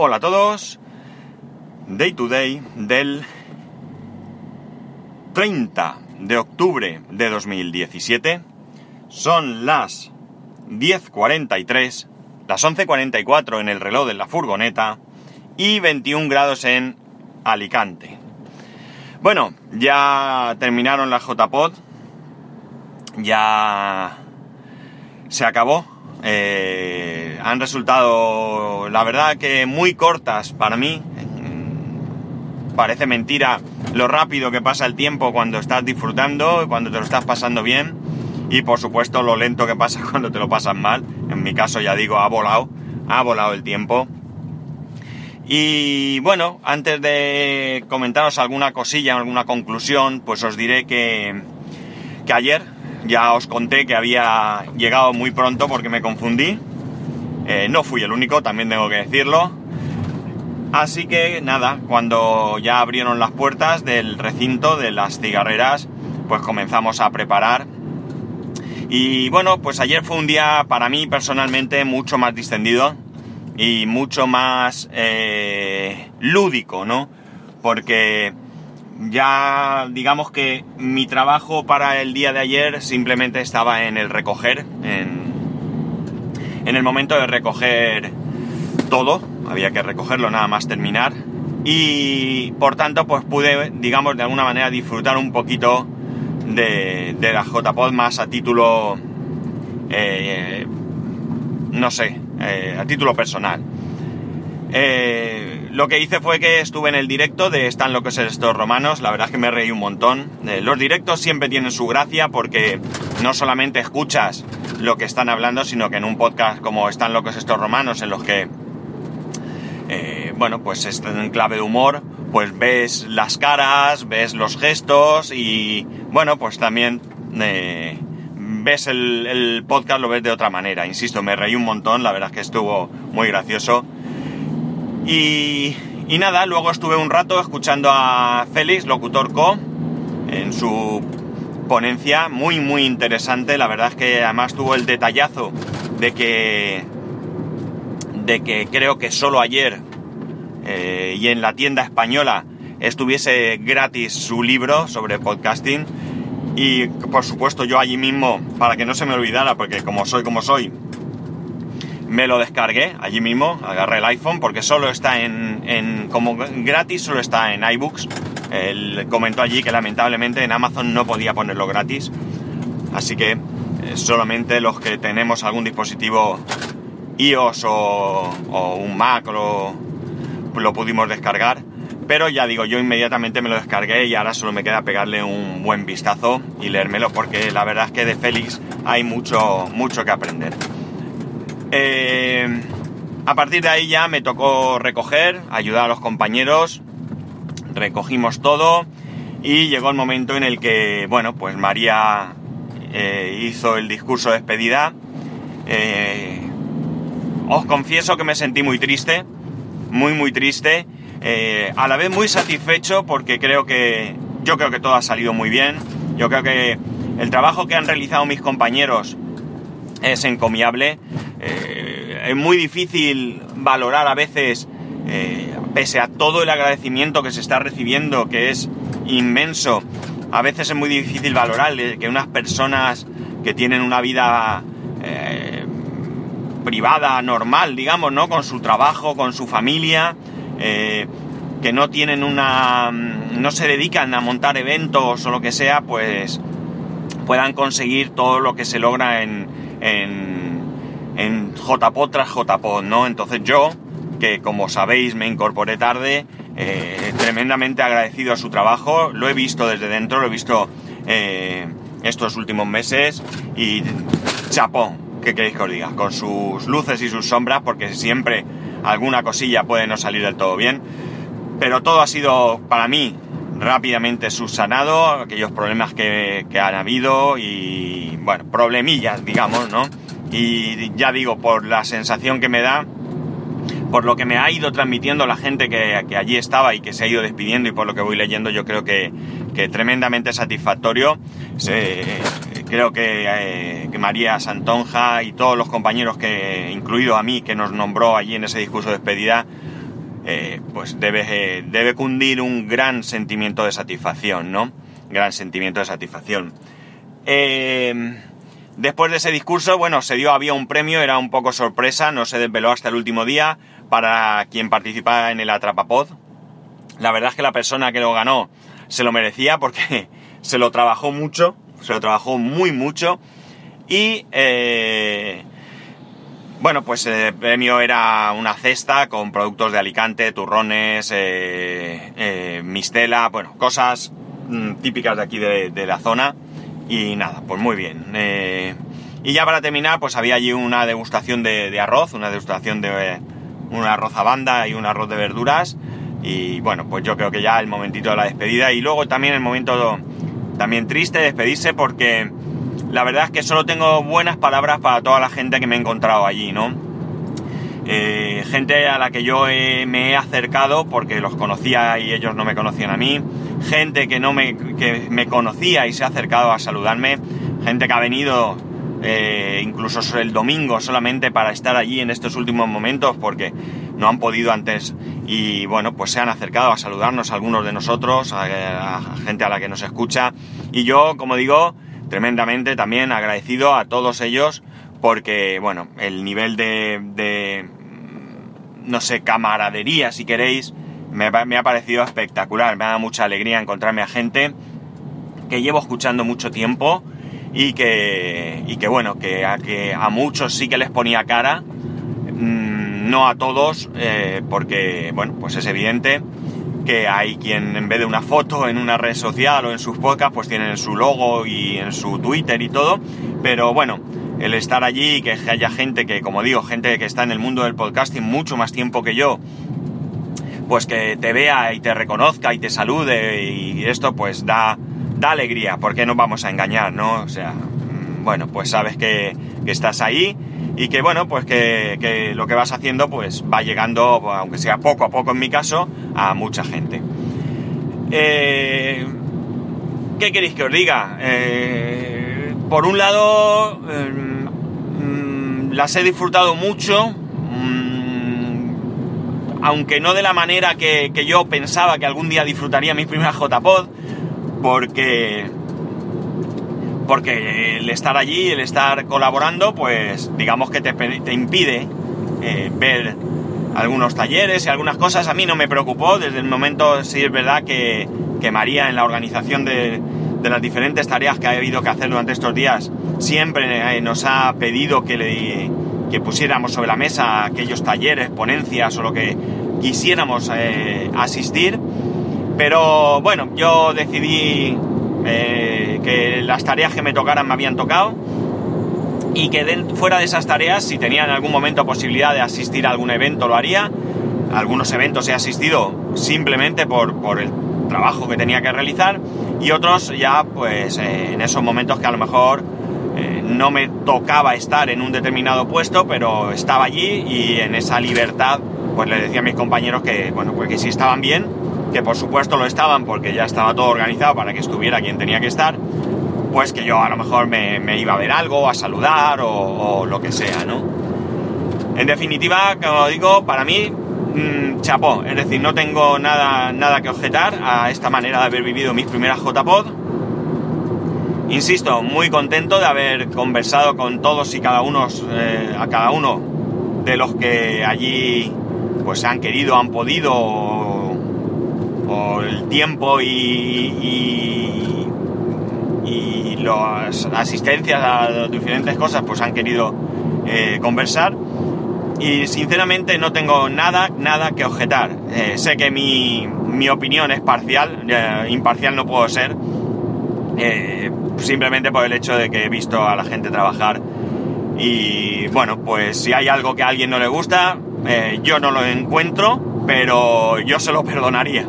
Hola a todos. Day to day del 30 de octubre de 2017. Son las 10.43, las 11.44 en el reloj de la furgoneta y 21 grados en Alicante. Bueno, ya terminaron las JPod. Ya se acabó. Eh, han resultado, la verdad, que muy cortas para mí. Parece mentira lo rápido que pasa el tiempo cuando estás disfrutando, cuando te lo estás pasando bien. Y por supuesto lo lento que pasa cuando te lo pasas mal. En mi caso ya digo, ha volado. Ha volado el tiempo. Y bueno, antes de comentaros alguna cosilla, alguna conclusión, pues os diré que, que ayer ya os conté que había llegado muy pronto porque me confundí. Eh, no fui el único, también tengo que decirlo. Así que nada, cuando ya abrieron las puertas del recinto de las cigarreras, pues comenzamos a preparar. Y bueno, pues ayer fue un día para mí personalmente mucho más distendido y mucho más eh, lúdico, ¿no? Porque ya digamos que mi trabajo para el día de ayer simplemente estaba en el recoger, en, en el momento de recoger todo, había que recogerlo nada más terminar. Y por tanto pues pude digamos de alguna manera disfrutar un poquito de, de la JPod más a título eh, no sé eh, a título personal. Eh, lo que hice fue que estuve en el directo de Están lo que es estos romanos, la verdad es que me reí un montón. Eh, los directos siempre tienen su gracia porque no solamente escuchas lo que están hablando, sino que en un podcast como Están lo que es estos romanos, en los que, eh, bueno, pues están en clave de humor, pues ves las caras, ves los gestos y, bueno, pues también ves el, el podcast, lo ves de otra manera. Insisto, me reí un montón, la verdad es que estuvo muy gracioso. Y, nada, luego estuve un rato escuchando a Félix, locutor co, en su ponencia, muy muy interesante. La verdad es que además tuvo el detallazo de que, de que creo que solo ayer eh, y en la tienda española estuviese gratis su libro sobre podcasting. Y por supuesto yo allí mismo, para que no se me olvidara, porque como soy como soy, me lo descargué allí mismo, agarré el iPhone porque solo está en, como gratis, solo está en iBooks. Él comentó allí que lamentablemente en Amazon no podía ponerlo gratis, así que eh, solamente los que tenemos algún dispositivo iOS o, un Mac lo, lo pudimos descargar. Pero ya digo, yo inmediatamente me lo descargué y ahora solo me queda pegarle un buen vistazo y leérmelo porque la verdad es que de Félix hay mucho, mucho que aprender. Eh, a partir de ahí ya me tocó recoger, ayudar a los compañeros, recogimos todo y llegó el momento en el que, bueno, pues María eh, hizo el discurso de despedida. Eh, os confieso que me sentí muy triste, muy muy triste, a la vez muy satisfecho porque creo que yo creo que todo ha salido muy bien. Yo creo que el trabajo que han realizado mis compañeros es encomiable. Eh, es muy difícil valorar a veces, eh, pese a todo el agradecimiento que se está recibiendo, que es inmenso, a veces es muy difícil valorar que unas personas que tienen una vida eh, privada, normal, digamos, ¿no? Con su trabajo, con su familia, que no tienen una... no se dedican a montar eventos o lo que sea, pues puedan conseguir todo lo que se logra en, en JPO tras JPO, ¿no? Entonces yo, que como sabéis me incorporé tarde, eh, tremendamente agradecido a su trabajo, lo he visto desde dentro, lo he visto eh, estos últimos meses y chapó, ¿qué queréis que os diga? Con sus luces y sus sombras, porque siempre alguna cosilla puede no salir del todo bien, pero todo ha sido para mí rápidamente subsanado, aquellos problemas que, que han habido y, bueno, problemillas, digamos, ¿no? Y ya digo, por la sensación que me da, por lo que me ha ido transmitiendo la gente que, allí estaba y que se ha ido despidiendo y por lo que voy leyendo, yo creo que, que tremendamente satisfactorio. creo eh, que, María Santonja y todos los compañeros que, incluido a mí, que nos nombró allí en ese discurso de despedida, eh, pues debe, debe cundir un gran sentimiento de satisfacción, ¿no? Gran sentimiento de satisfacción. Después de ese discurso, bueno, se dio, había un premio, era un poco sorpresa, no se desveló hasta el último día para quien participaba en el Atrapapod. La verdad es que la persona que lo ganó se lo merecía porque se lo trabajó mucho, se lo trabajó muy mucho y eh, bueno, pues el premio era una cesta con productos de Alicante, turrones, eh, eh, mistela, bueno, cosas mm, típicas de aquí de, la zona y nada, pues muy bien. y ya para terminar, pues había allí una degustación de, de arroz, una degustación de un arroz a banda y un arroz de verduras y bueno, pues yo creo que ya el momentito de la despedida y luego también el momento también triste despedirse porque la verdad es que solo tengo buenas palabras para toda la gente que me he encontrado allí, ¿no? Eh, gente a la que yo me he acercado porque los conocía y ellos no me conocían a mí, gente que no me, que me conocía y se ha acercado a saludarme, gente que ha venido eh, incluso el domingo solamente para estar allí en estos últimos momentos porque no han podido antes. Y bueno, pues se han acercado a saludarnos algunos de nosotros, a, gente a la que nos escucha. Y yo, como digo, tremendamente también agradecido a todos ellos porque bueno, el nivel de, no sé, camaradería si queréis, me, ha parecido espectacular, me da mucha alegría encontrarme a gente que llevo escuchando mucho tiempo y que, y que bueno, que a, que a muchos sí que les ponía cara, mm, no a todos, eh, porque bueno, pues es evidente que hay quien en vez de una foto en una red social o en sus podcasts, pues tienen su logo y en su Twitter y todo, pero bueno, el estar allí y que haya gente que, como digo, gente que está en el mundo del podcasting mucho más tiempo que yo, pues que te vea y te reconozca y te salude y esto pues da, da alegría, porque no vamos a engañar, ¿no? O sea, mm, bueno, pues sabes que, estás ahí y que, bueno, pues que, lo que vas haciendo, pues va llegando, aunque sea poco a poco en mi caso, a mucha gente. Eh, ¿Qué queréis que os diga? Eh, por un lado, em, las he disfrutado mucho, mm, aunque no de la manera que, que, yo pensaba que algún día disfrutaría mis primeras JPod, porque porque el estar allí, el estar colaborando, pues digamos que te, impide eh, ver algunos talleres y algunas cosas. A mí no me preocupó desde el momento, sí es verdad que, María en la organización de, las diferentes tareas que ha habido que hacer durante estos días siempre eh, nos ha pedido que, pusiéramos sobre la mesa aquellos talleres, ponencias o lo que quisiéramos eh, asistir pero bueno, yo decidí eh, que las tareas que me tocaran me habían tocado y que fuera de esas tareas, si tenía en algún momento posibilidad de asistir a algún evento, lo haría. Algunos eventos he asistido simplemente por, el trabajo que tenía que realizar y otros ya pues eh, en esos momentos que a lo mejor eh, no me tocaba estar en un determinado puesto, pero estaba allí y en esa libertad pues le decía a mis compañeros que bueno, pues que si estaban bien, que por supuesto lo estaban porque ya estaba todo organizado para que estuviera quien tenía que estar, pues que yo a lo mejor me, iba a ver algo, a saludar o, lo que sea, ¿no? En definitiva, como digo, para mí, mmm, chapó, es decir, no tengo nada, nada que objetar a esta manera de haber vivido mis primeras JPod. Insisto, muy contento de haber conversado con todos y cada uno, eh, a cada uno de los que allí pues han querido, han podido o el tiempo y, las asistencias a diferentes cosas pues han querido eh, conversar y sinceramente no tengo nada, nada que objetar. Eh, sé que mi, mi, opinión es parcial, eh, imparcial no puedo ser, simplemente por el hecho de que he visto a la gente trabajar y bueno, pues si hay algo que a alguien no le gusta, yo no lo encuentro, pero yo se lo perdonaría.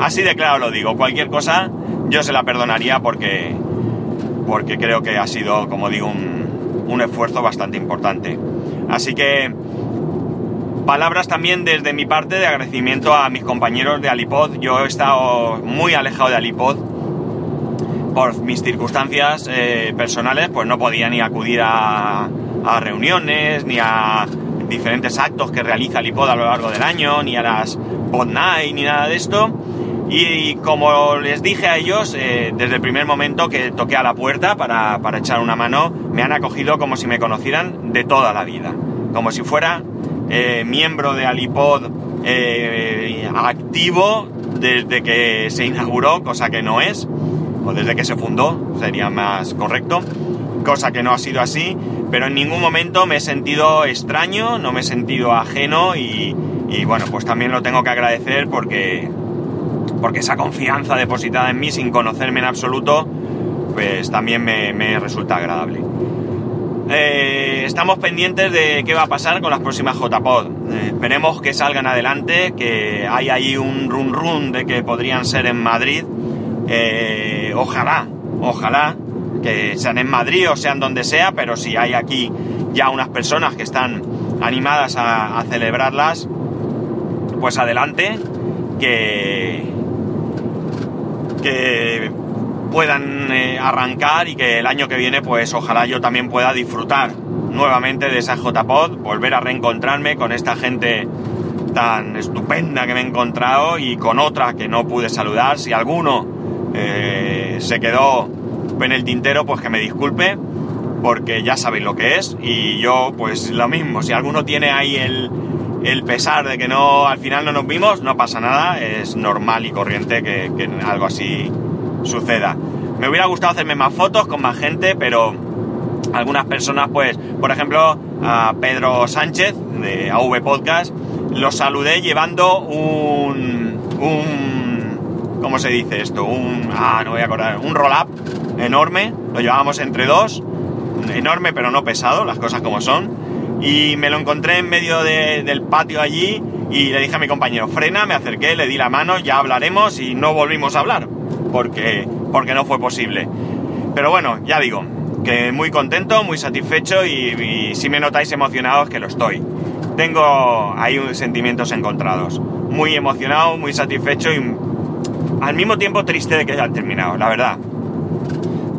Así de claro lo digo, cualquier cosa yo se la perdonaría porque, porque creo que ha sido, como digo, un, un esfuerzo bastante importante. Así que palabras también desde mi parte de agradecimiento a mis compañeros de Alipod. Yo he estado muy alejado de Alipod por mis circunstancias eh, personales, pues no podía ni acudir a, reuniones, ni a diferentes actos que realiza el iPod a lo largo del año, ni a las Pod ni nada de esto. Y, como les dije a ellos, eh, desde el primer momento que toqué a la puerta para, echar una mano, me han acogido como si me conocieran de toda la vida. Como si fuera eh, miembro de Alipod eh, activo desde que se inauguró, cosa que no es, o desde que se fundó, sería más correcto, cosa que no ha sido así, pero en ningún momento me he sentido extraño, no me he sentido ajeno y, bueno, pues también lo tengo que agradecer porque porque esa confianza depositada en mí sin conocerme en absoluto, pues también me, resulta agradable. Eh, estamos pendientes de qué va a pasar con las próximas JPod. Eh, esperemos que salgan adelante, que hay ahí un run run de que podrían ser en Madrid. Eh, ojalá, ojalá que sean en Madrid o sean donde sea, pero si hay aquí ya unas personas que están animadas a celebrarlas, pues adelante, que, que puedan eh, arrancar y que el año que viene pues ojalá yo también pueda disfrutar nuevamente de esa JPod, volver a reencontrarme con esta gente tan estupenda que me he encontrado y con otra que no pude saludar. Si alguno eh, se quedó en el tintero, pues que me disculpe, porque ya sabéis lo que es. Y yo, pues lo mismo, si alguno tiene ahí el, el pesar de que no al final no nos vimos, no pasa nada, es normal y corriente que, algo así suceda. Me hubiera gustado hacerme más fotos con más gente, pero algunas personas, pues, por ejemplo, a Pedro Sánchez de AV Podcast, lo saludé llevando un, un, ¿cómo se dice esto? Un, ah, no voy a acordar, un roll-up enorme, lo llevábamos entre dos, enorme pero no pesado, las cosas como son y me lo encontré en medio del patio allí y le dije a mi compañero, frena, me acerqué, le di la mano, ya hablaremos y no volvimos a hablar, porque, porque no fue posible. Pero bueno, ya digo, que muy contento, muy satisfecho y, si me notáis emocionado es que lo estoy. Tengo ahí sentimientos encontrados. Muy emocionado, muy satisfecho y al mismo tiempo triste de que haya terminado, la verdad.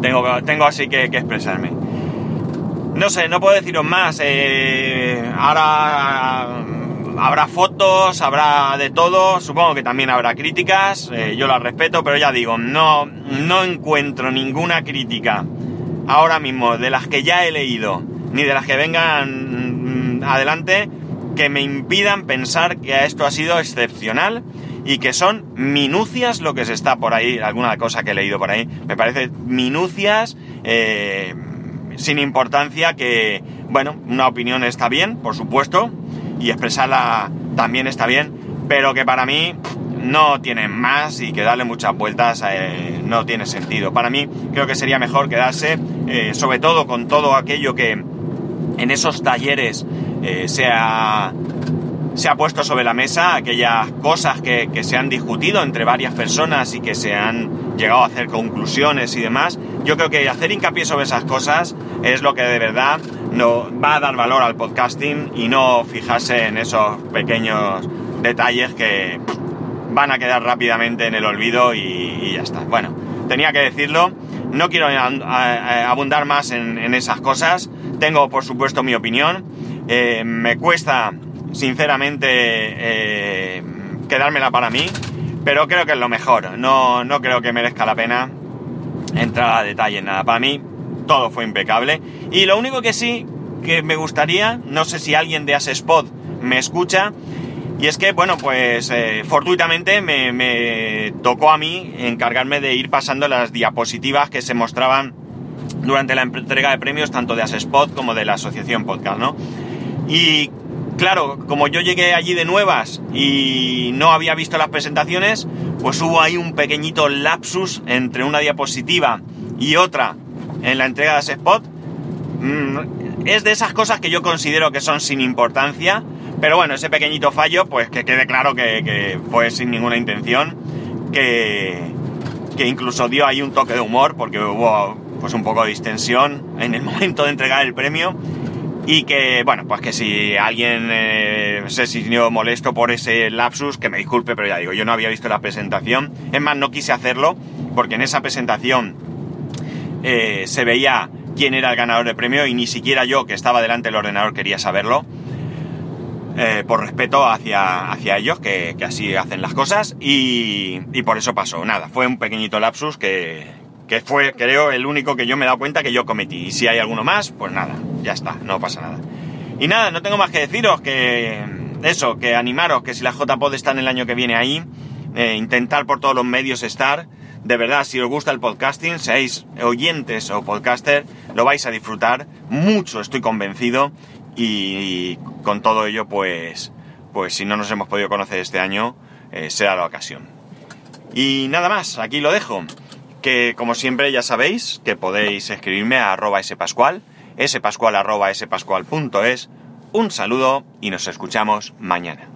Tengo, tengo así que expresarme. No sé, no puedo deciros más. Eh, ahora habrá fotos, habrá de todo. Supongo que también habrá críticas. Eh, yo las respeto, pero ya digo, no, no encuentro ninguna crítica ahora mismo de las que ya he leído, ni de las que vengan mm, adelante, que me impidan pensar que esto ha sido excepcional y que son minucias lo que se está por ahí, alguna cosa que he leído por ahí, me parece minucias. Eh, sin importancia que, bueno, una opinión está bien, por supuesto, y expresarla también está bien, pero que para mí no tiene más y que darle muchas vueltas eh, no tiene sentido. Para mí creo que sería mejor quedarse, eh, sobre todo con todo aquello que en esos talleres eh, se ha se ha puesto sobre la mesa aquellas cosas que, se han discutido entre varias personas y que se han llegado a hacer conclusiones y demás. Yo creo que hacer hincapié sobre esas cosas es lo que de verdad no, va a dar valor al podcasting y no fijarse en esos pequeños detalles que van a quedar rápidamente en el olvido y, ya está. Bueno, tenía que decirlo. No quiero abundar más en, esas cosas. Tengo, por supuesto, mi opinión. Eh, me cuesta sinceramente, eh, quedármela para mí, pero creo que es lo mejor. No, no creo que merezca la pena entrar a detalle en nada. Para mí, todo fue impecable. Y lo único que sí que me gustaría, no sé si alguien de Asespot me escucha, y es que, bueno, pues eh, fortuitamente me, me, tocó a mí encargarme de ir pasando las diapositivas que se mostraban durante la entrega de premios tanto de Asespot como de la Asociación Podcast, ¿no? Y claro, como yo llegué allí de nuevas y no había visto las presentaciones, pues hubo ahí un pequeñito lapsus entre una diapositiva y otra en la entrega de ese spot. Mm, es de esas cosas que yo considero que son sin importancia, pero bueno, ese pequeñito fallo, pues que quede claro que, fue sin ninguna intención, que, que incluso dio ahí un toque de humor, porque hubo pues un poco de distensión en el momento de entregar el premio y que, bueno, pues que si alguien eh, se sintió molesto por ese lapsus, que me disculpe, pero ya digo, yo no había visto la presentación. Es más, no quise hacerlo porque en esa presentación eh, se veía quién era el ganador de premio y ni siquiera yo, que estaba delante del ordenador, quería saberlo. eh, por respeto hacia, hacia ellos, que, que, así hacen las cosas, y, por eso pasó. Nada, fue un pequeñito lapsus que, que fue, creo, el único que yo me he dado cuenta que yo cometí. Y si hay alguno más, pues nada, ya está, no pasa nada. Y nada, no tengo más que deciros que eso, que animaros, que si la JPod está en el año que viene ahí, eh, intentar por todos los medios estar. De verdad, si os gusta el podcasting, seáis oyentes o podcaster, lo vais a disfrutar mucho, estoy convencido. Y, con todo ello, pues, pues si no nos hemos podido conocer este año, eh, será la ocasión. Y nada más, aquí lo dejo. Que como siempre ya sabéis que podéis escribirme a arroba spascual, spascual arroba spascual.es. Un saludo y nos escuchamos mañana.